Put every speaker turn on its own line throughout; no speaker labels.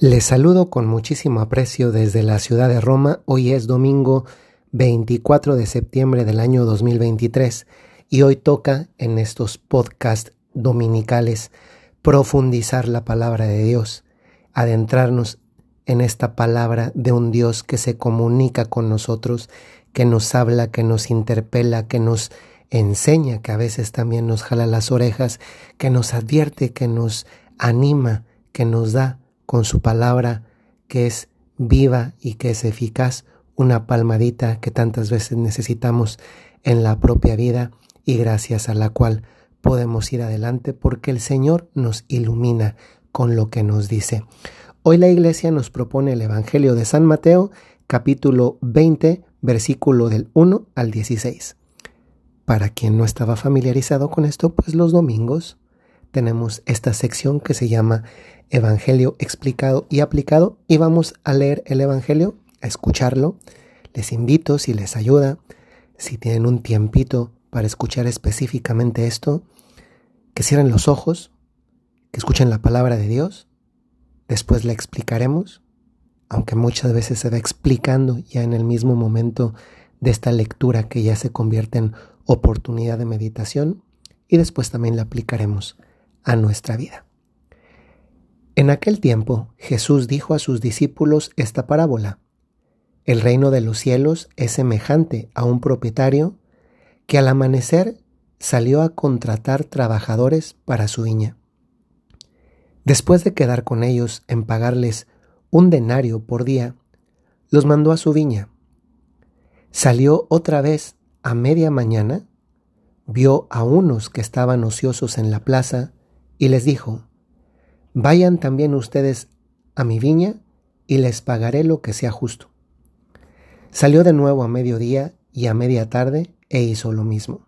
Les saludo con muchísimo aprecio desde la ciudad de Roma. Hoy es domingo 24 de septiembre del año 2023 y hoy toca en estos podcasts dominicales profundizar la palabra de Dios, adentrarnos en esta palabra de un Dios que se comunica con nosotros, que nos habla, que nos interpela, que nos enseña, que a veces también nos jala las orejas, que nos advierte, que nos anima, que nos da con su palabra que es viva y que es eficaz, una palmadita que tantas veces necesitamos en la propia vida y gracias a la cual podemos ir adelante porque el Señor nos ilumina con lo que nos dice. Hoy la iglesia nos propone el Evangelio de San Mateo, capítulo 20, versículo del 1 al 16. Para quien no estaba familiarizado con esto, pues los domingos tenemos esta sección que se llama Evangelio explicado y aplicado y vamos a leer el Evangelio, a escucharlo. Les invito, si les ayuda, si tienen un tiempito para escuchar específicamente esto, que cierren los ojos, que escuchen la palabra de Dios, después la explicaremos, aunque muchas veces se va explicando ya en el mismo momento de esta lectura que ya se convierte en oportunidad de meditación, y después también la aplicaremos a nuestra vida. En aquel tiempo Jesús dijo a sus discípulos esta parábola. El reino de los cielos es semejante a un propietario que al amanecer salió a contratar trabajadores para su viña. Después de quedar con ellos en pagarles un denario por día, los mandó a su viña. Salió otra vez a media mañana, vio a unos que estaban ociosos en la plaza y les dijo, Vayan también ustedes a mi viña y les pagaré lo que sea justo. Salió de nuevo a mediodía y a media tarde e hizo lo mismo.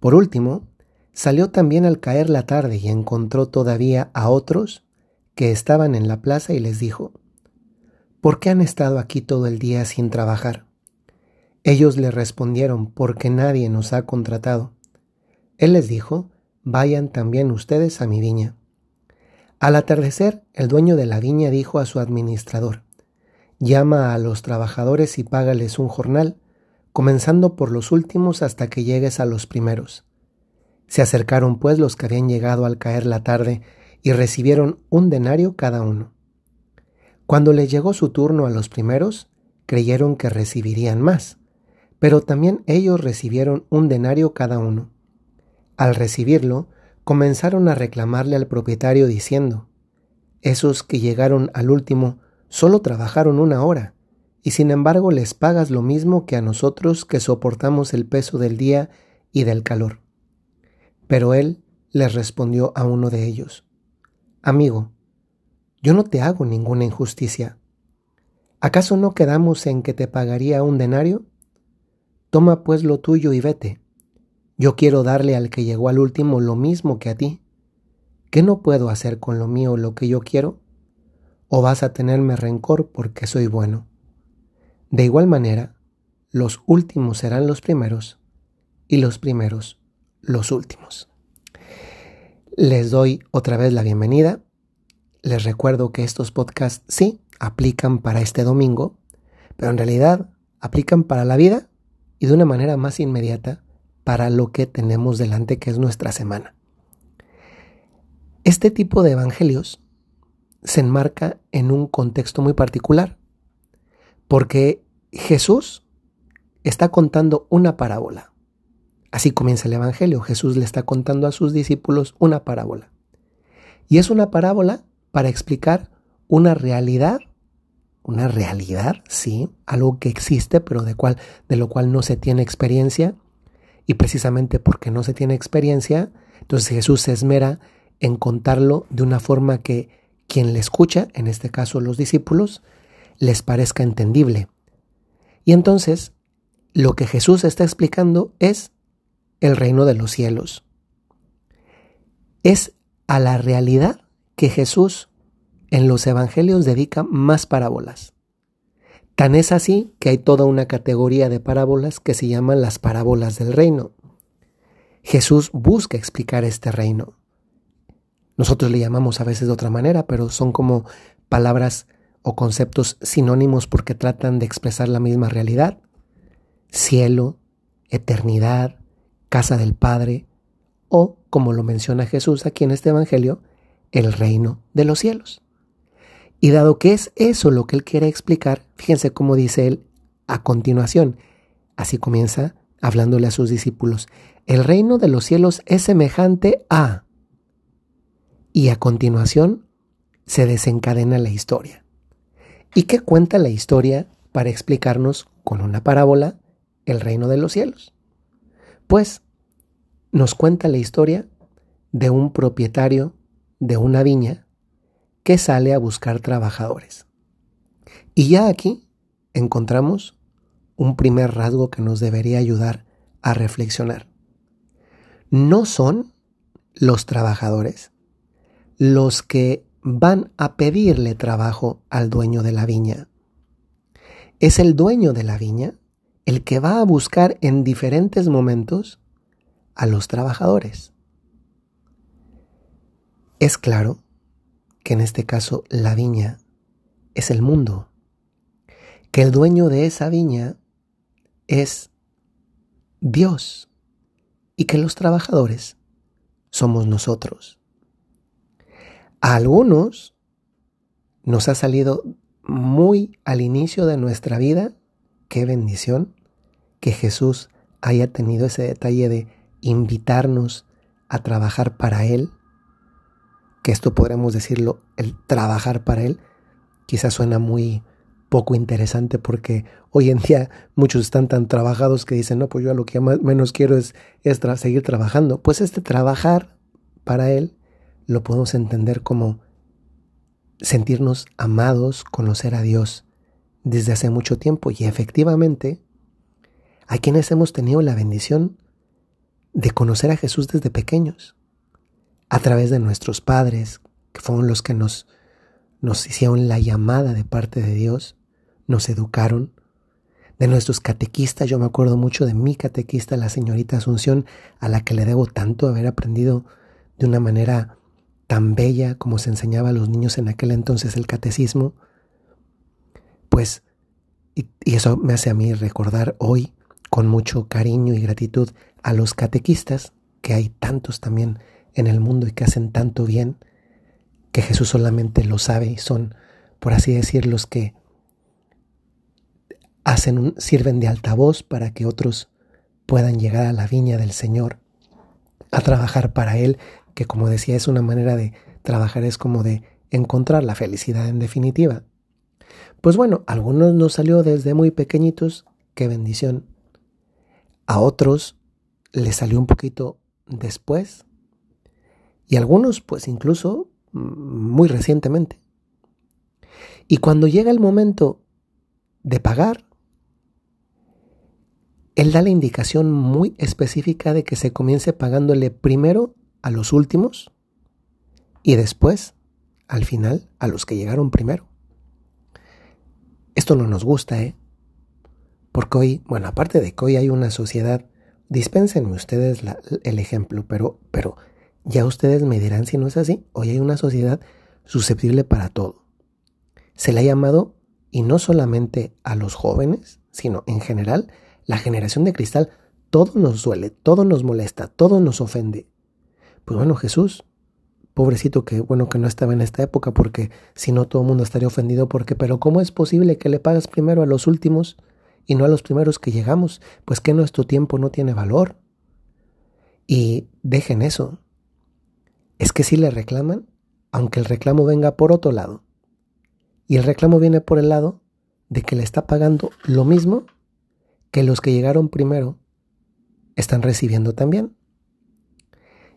Por último, salió también al caer la tarde y encontró todavía a otros que estaban en la plaza y les dijo, ¿Por qué han estado aquí todo el día sin trabajar? Ellos le respondieron, porque nadie nos ha contratado. Él les dijo, vayan también ustedes a mi viña. Al atardecer, el dueño de la viña dijo a su administrador, llama a los trabajadores y págales un jornal, comenzando por los últimos hasta que llegues a los primeros. Se acercaron pues los que habían llegado al caer la tarde y recibieron un denario cada uno. Cuando les llegó su turno a los primeros, creyeron que recibirían más, pero también ellos recibieron un denario cada uno. Al recibirlo, comenzaron a reclamarle al propietario diciendo, esos que llegaron al último solo trabajaron una hora, y sin embargo les pagas lo mismo que a nosotros que soportamos el peso del día y del calor. Pero él les respondió a uno de ellos, Amigo, yo no te hago ninguna injusticia. ¿Acaso no quedamos en que te pagaría un denario? Toma pues lo tuyo y vete yo quiero darle al que llegó al último lo mismo que a ti. ¿Qué no puedo hacer con lo mío lo que yo quiero? ¿O vas a tenerme rencor porque soy bueno? De igual manera, los últimos serán los primeros y los primeros los últimos. Les doy otra vez la bienvenida. Les recuerdo que estos podcasts sí aplican para este domingo, pero en realidad aplican para la vida y de una manera más inmediata para lo que tenemos delante, que es nuestra semana. Este tipo de evangelios se enmarca en un contexto muy particular, porque Jesús está contando una parábola. Así comienza el Evangelio. Jesús le está contando a sus discípulos una parábola. Y es una parábola para explicar una realidad, una realidad, sí, algo que existe, pero de, de lo cual no se tiene experiencia, y precisamente porque no se tiene experiencia, entonces Jesús se esmera en contarlo de una forma que quien le escucha, en este caso los discípulos, les parezca entendible. Y entonces lo que Jesús está explicando es el reino de los cielos. Es a la realidad que Jesús en los evangelios dedica más parábolas. Tan es así que hay toda una categoría de parábolas que se llaman las parábolas del reino. Jesús busca explicar este reino. Nosotros le llamamos a veces de otra manera, pero son como palabras o conceptos sinónimos porque tratan de expresar la misma realidad. Cielo, eternidad, casa del Padre, o, como lo menciona Jesús aquí en este Evangelio, el reino de los cielos. Y dado que es eso lo que él quiere explicar, fíjense cómo dice él a continuación. Así comienza hablándole a sus discípulos. El reino de los cielos es semejante a... Y a continuación se desencadena la historia. ¿Y qué cuenta la historia para explicarnos con una parábola el reino de los cielos? Pues nos cuenta la historia de un propietario de una viña que sale a buscar trabajadores. Y ya aquí encontramos un primer rasgo que nos debería ayudar a reflexionar. No son los trabajadores los que van a pedirle trabajo al dueño de la viña. Es el dueño de la viña el que va a buscar en diferentes momentos a los trabajadores. Es claro que en este caso la viña es el mundo, que el dueño de esa viña es Dios y que los trabajadores somos nosotros. A algunos nos ha salido muy al inicio de nuestra vida, qué bendición, que Jesús haya tenido ese detalle de invitarnos a trabajar para Él, que esto podremos decirlo, el trabajar para Él, quizás suena muy poco interesante porque hoy en día muchos están tan trabajados que dicen, no, pues yo a lo que menos quiero es, es seguir trabajando. Pues este trabajar para Él lo podemos entender como sentirnos amados, conocer a Dios desde hace mucho tiempo y efectivamente hay quienes hemos tenido la bendición de conocer a Jesús desde pequeños, a través de nuestros padres, que fueron los que nos, nos hicieron la llamada de parte de Dios, nos educaron, de nuestros catequistas, yo me acuerdo mucho de mi catequista, la señorita Asunción, a la que le debo tanto haber aprendido de una manera tan bella como se enseñaba a los niños en aquel entonces el catecismo, pues, y, y eso me hace a mí recordar hoy con mucho cariño y gratitud a los catequistas, que hay tantos también en el mundo y que hacen tanto bien, que Jesús solamente lo sabe y son, por así decir, los que hacen sirven de altavoz para que otros puedan llegar a la viña del Señor, a trabajar para Él, que como decía es una manera de trabajar, es como de encontrar la felicidad en definitiva. Pues bueno, a algunos nos salió desde muy pequeñitos, qué bendición. A otros les salió un poquito después. Y algunos pues incluso mm, muy recientemente. Y cuando llega el momento de pagar, él da la indicación muy específica de que se comience pagándole primero a los últimos y después, al final, a los que llegaron primero. Esto no nos gusta, ¿eh? Porque hoy, bueno, aparte de que hoy hay una sociedad, dispénsenme ustedes el ejemplo, pero, pero ya ustedes me dirán si no es así. Hoy hay una sociedad susceptible para todo. Se le ha llamado, y no solamente a los jóvenes, sino en general, la generación de cristal, todo nos duele, todo nos molesta, todo nos ofende. Pues bueno, Jesús, pobrecito que bueno que no estaba en esta época porque si no todo el mundo estaría ofendido porque pero ¿cómo es posible que le pagas primero a los últimos y no a los primeros que llegamos? Pues que nuestro tiempo no tiene valor. Y dejen eso. Es que si le reclaman, aunque el reclamo venga por otro lado. Y el reclamo viene por el lado de que le está pagando lo mismo que los que llegaron primero están recibiendo también.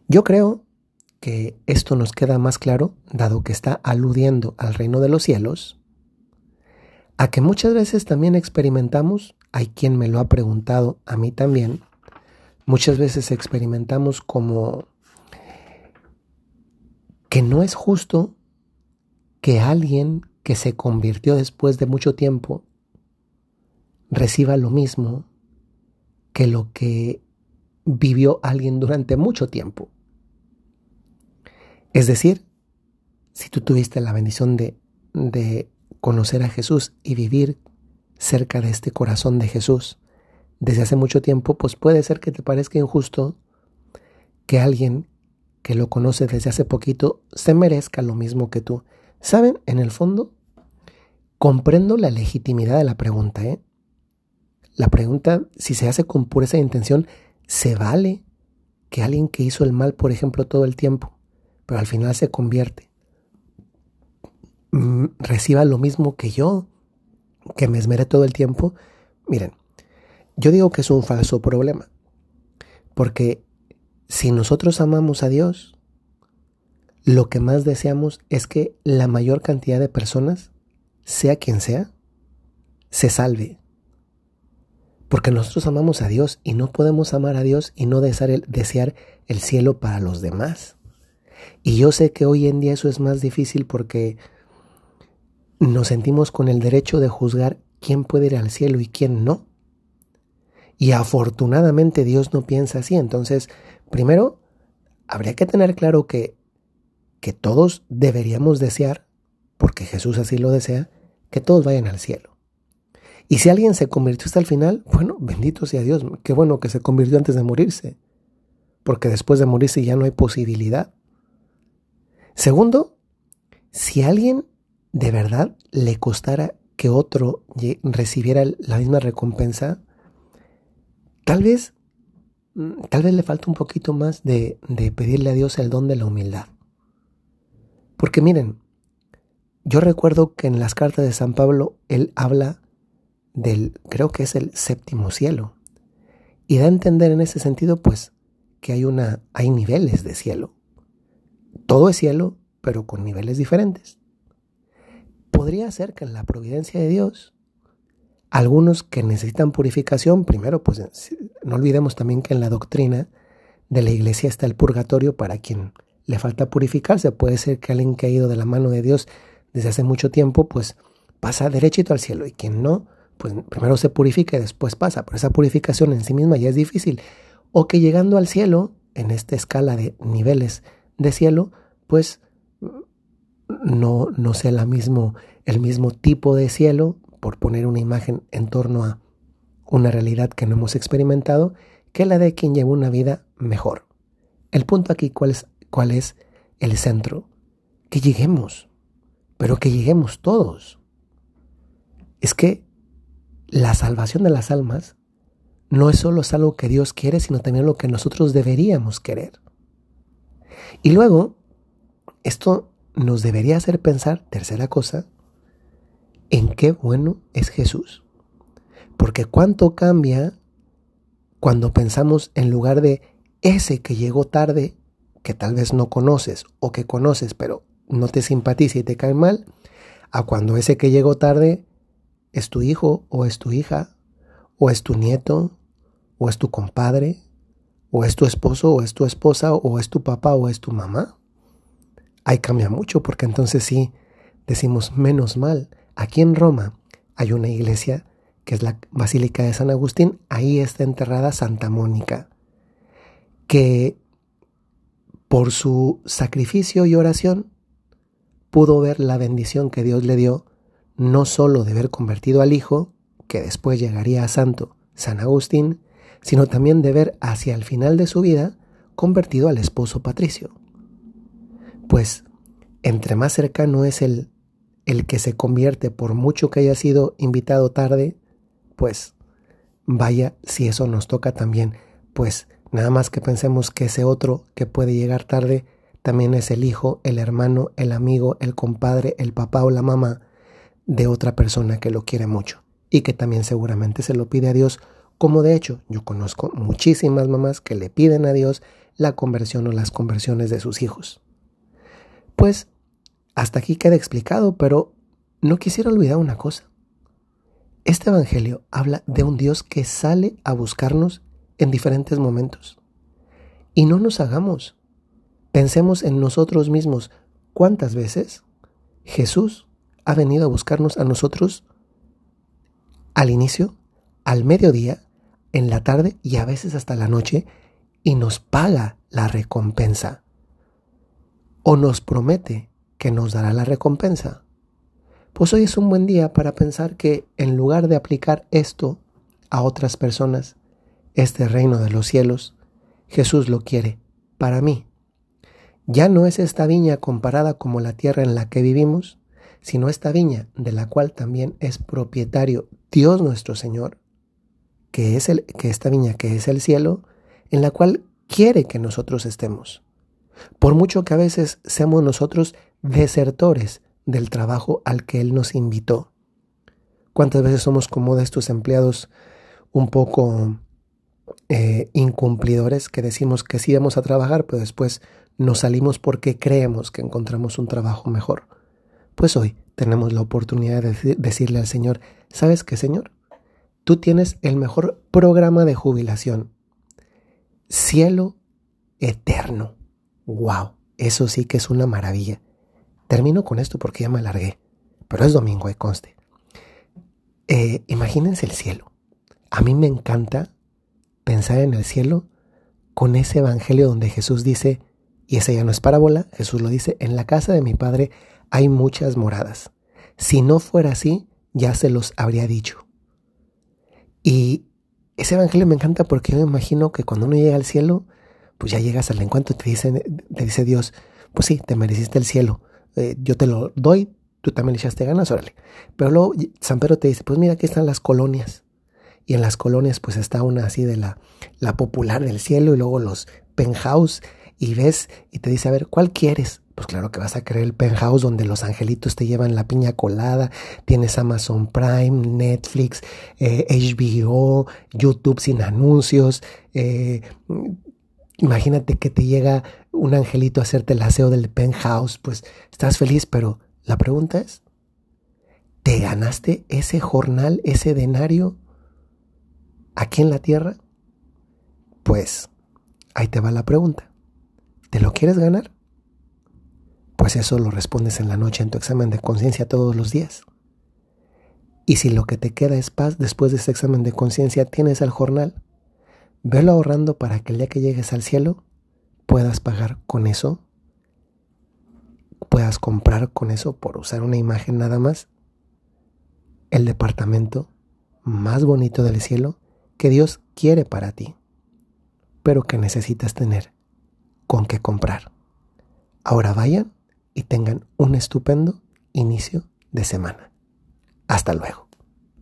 Yo creo que esto nos queda más claro, dado que está aludiendo al reino de los cielos, a que muchas veces también experimentamos, hay quien me lo ha preguntado a mí también, muchas veces experimentamos como que no es justo que alguien que se convirtió después de mucho tiempo reciba lo mismo que lo que vivió alguien durante mucho tiempo. Es decir, si tú tuviste la bendición de de conocer a Jesús y vivir cerca de este corazón de Jesús desde hace mucho tiempo, pues puede ser que te parezca injusto que alguien que lo conoce desde hace poquito se merezca lo mismo que tú. ¿Saben? En el fondo, comprendo la legitimidad de la pregunta. ¿eh? La pregunta, si se hace con pureza de intención, ¿se vale que alguien que hizo el mal, por ejemplo, todo el tiempo, pero al final se convierte, mm, reciba lo mismo que yo, que me esmeré todo el tiempo? Miren, yo digo que es un falso problema, porque si nosotros amamos a Dios, lo que más deseamos es que la mayor cantidad de personas, sea quien sea, se salve. Porque nosotros amamos a Dios y no podemos amar a Dios y no desear el, desear el cielo para los demás. Y yo sé que hoy en día eso es más difícil porque nos sentimos con el derecho de juzgar quién puede ir al cielo y quién no. Y afortunadamente Dios no piensa así. Entonces, primero, habría que tener claro que, que todos deberíamos desear, porque Jesús así lo desea, que todos vayan al cielo. Y si alguien se convirtió hasta el final, bueno, bendito sea Dios, qué bueno que se convirtió antes de morirse, porque después de morirse ya no hay posibilidad. Segundo, si alguien de verdad le costara que otro recibiera la misma recompensa, tal vez, tal vez le falta un poquito más de, de pedirle a Dios el don de la humildad. Porque miren, yo recuerdo que en las cartas de San Pablo él habla del, creo que es el séptimo cielo. Y da a entender en ese sentido, pues, que hay una, hay niveles de cielo. Todo es cielo, pero con niveles diferentes. Podría ser que en la providencia de Dios, algunos que necesitan purificación, primero, pues no olvidemos también que en la doctrina de la iglesia está el purgatorio para quien le falta purificarse. Puede ser que alguien que ha ido de la mano de Dios desde hace mucho tiempo, pues pasa derechito al cielo y quien no, pues primero se purifica y después pasa, pero esa purificación en sí misma ya es difícil. O que llegando al cielo, en esta escala de niveles de cielo, pues no, no sea la mismo, el mismo tipo de cielo, por poner una imagen en torno a una realidad que no hemos experimentado, que la de quien lleva una vida mejor. El punto aquí, ¿cuál es, cuál es el centro? Que lleguemos, pero que lleguemos todos. Es que la salvación de las almas no es solo algo que Dios quiere, sino también lo que nosotros deberíamos querer. Y luego, esto nos debería hacer pensar, tercera cosa, en qué bueno es Jesús. Porque cuánto cambia cuando pensamos en lugar de ese que llegó tarde, que tal vez no conoces o que conoces pero no te simpatiza y te cae mal, a cuando ese que llegó tarde es tu hijo o es tu hija, o es tu nieto, o es tu compadre, o es tu esposo, o es tu esposa, o es tu papá, o es tu mamá. Ahí cambia mucho porque entonces sí decimos menos mal. Aquí en Roma hay una iglesia que es la Basílica de San Agustín, ahí está enterrada Santa Mónica, que por su sacrificio y oración pudo ver la bendición que Dios le dio no sólo de haber convertido al Hijo, que después llegaría a Santo San Agustín, sino también de ver hacia el final de su vida convertido al esposo Patricio. Pues entre más cercano es el, el que se convierte por mucho que haya sido invitado tarde, pues vaya si eso nos toca también, pues nada más que pensemos que ese otro que puede llegar tarde también es el hijo, el hermano, el amigo, el compadre, el papá o la mamá de otra persona que lo quiere mucho y que también seguramente se lo pide a Dios, como de hecho yo conozco muchísimas mamás que le piden a Dios la conversión o las conversiones de sus hijos. Pues hasta aquí queda explicado, pero no quisiera olvidar una cosa. Este Evangelio habla de un Dios que sale a buscarnos en diferentes momentos. Y no nos hagamos. Pensemos en nosotros mismos. ¿Cuántas veces Jesús ha venido a buscarnos a nosotros al inicio, al mediodía, en la tarde y a veces hasta la noche y nos paga la recompensa. O nos promete que nos dará la recompensa. Pues hoy es un buen día para pensar que en lugar de aplicar esto a otras personas, este reino de los cielos, Jesús lo quiere para mí. Ya no es esta viña comparada como la tierra en la que vivimos, sino esta viña de la cual también es propietario Dios nuestro Señor, que es el que esta viña que es el cielo, en la cual quiere que nosotros estemos. Por mucho que a veces seamos nosotros desertores del trabajo al que Él nos invitó. ¿Cuántas veces somos como de estos empleados un poco eh, incumplidores que decimos que sí vamos a trabajar, pero después nos salimos porque creemos que encontramos un trabajo mejor? Pues hoy tenemos la oportunidad de decirle al Señor, ¿sabes qué, Señor? Tú tienes el mejor programa de jubilación. Cielo eterno. ¡Wow! Eso sí que es una maravilla. Termino con esto porque ya me alargué, pero es domingo, y conste. Eh, imagínense el cielo. A mí me encanta pensar en el cielo con ese evangelio donde Jesús dice, y esa ya no es parábola, Jesús lo dice, en la casa de mi Padre hay muchas moradas. Si no fuera así, ya se los habría dicho. Y ese evangelio me encanta porque yo me imagino que cuando uno llega al cielo, pues ya llegas al encuentro y te dice, te dice Dios, pues sí, te mereciste el cielo, eh, yo te lo doy, tú también le echaste ganas, órale. Pero luego San Pedro te dice, pues mira, aquí están las colonias. Y en las colonias pues está una así de la, la popular del cielo y luego los penthouse y ves y te dice, a ver, ¿cuál quieres? Pues claro que vas a querer el penthouse donde los angelitos te llevan la piña colada, tienes Amazon Prime, Netflix, HBO, eh, YouTube sin anuncios, eh, Imagínate que te llega un angelito a hacerte el aseo del penthouse, pues estás feliz, pero la pregunta es, ¿te ganaste ese jornal, ese denario aquí en la tierra? Pues ahí te va la pregunta. ¿Te lo quieres ganar? Pues eso lo respondes en la noche en tu examen de conciencia todos los días. Y si lo que te queda es paz después de ese examen de conciencia, tienes el jornal, Velo ahorrando para que el día que llegues al cielo puedas pagar con eso, puedas comprar con eso, por usar una imagen nada más, el departamento más bonito del cielo que Dios quiere para ti, pero que necesitas tener con qué comprar. Ahora vayan y tengan un estupendo inicio de semana. Hasta luego.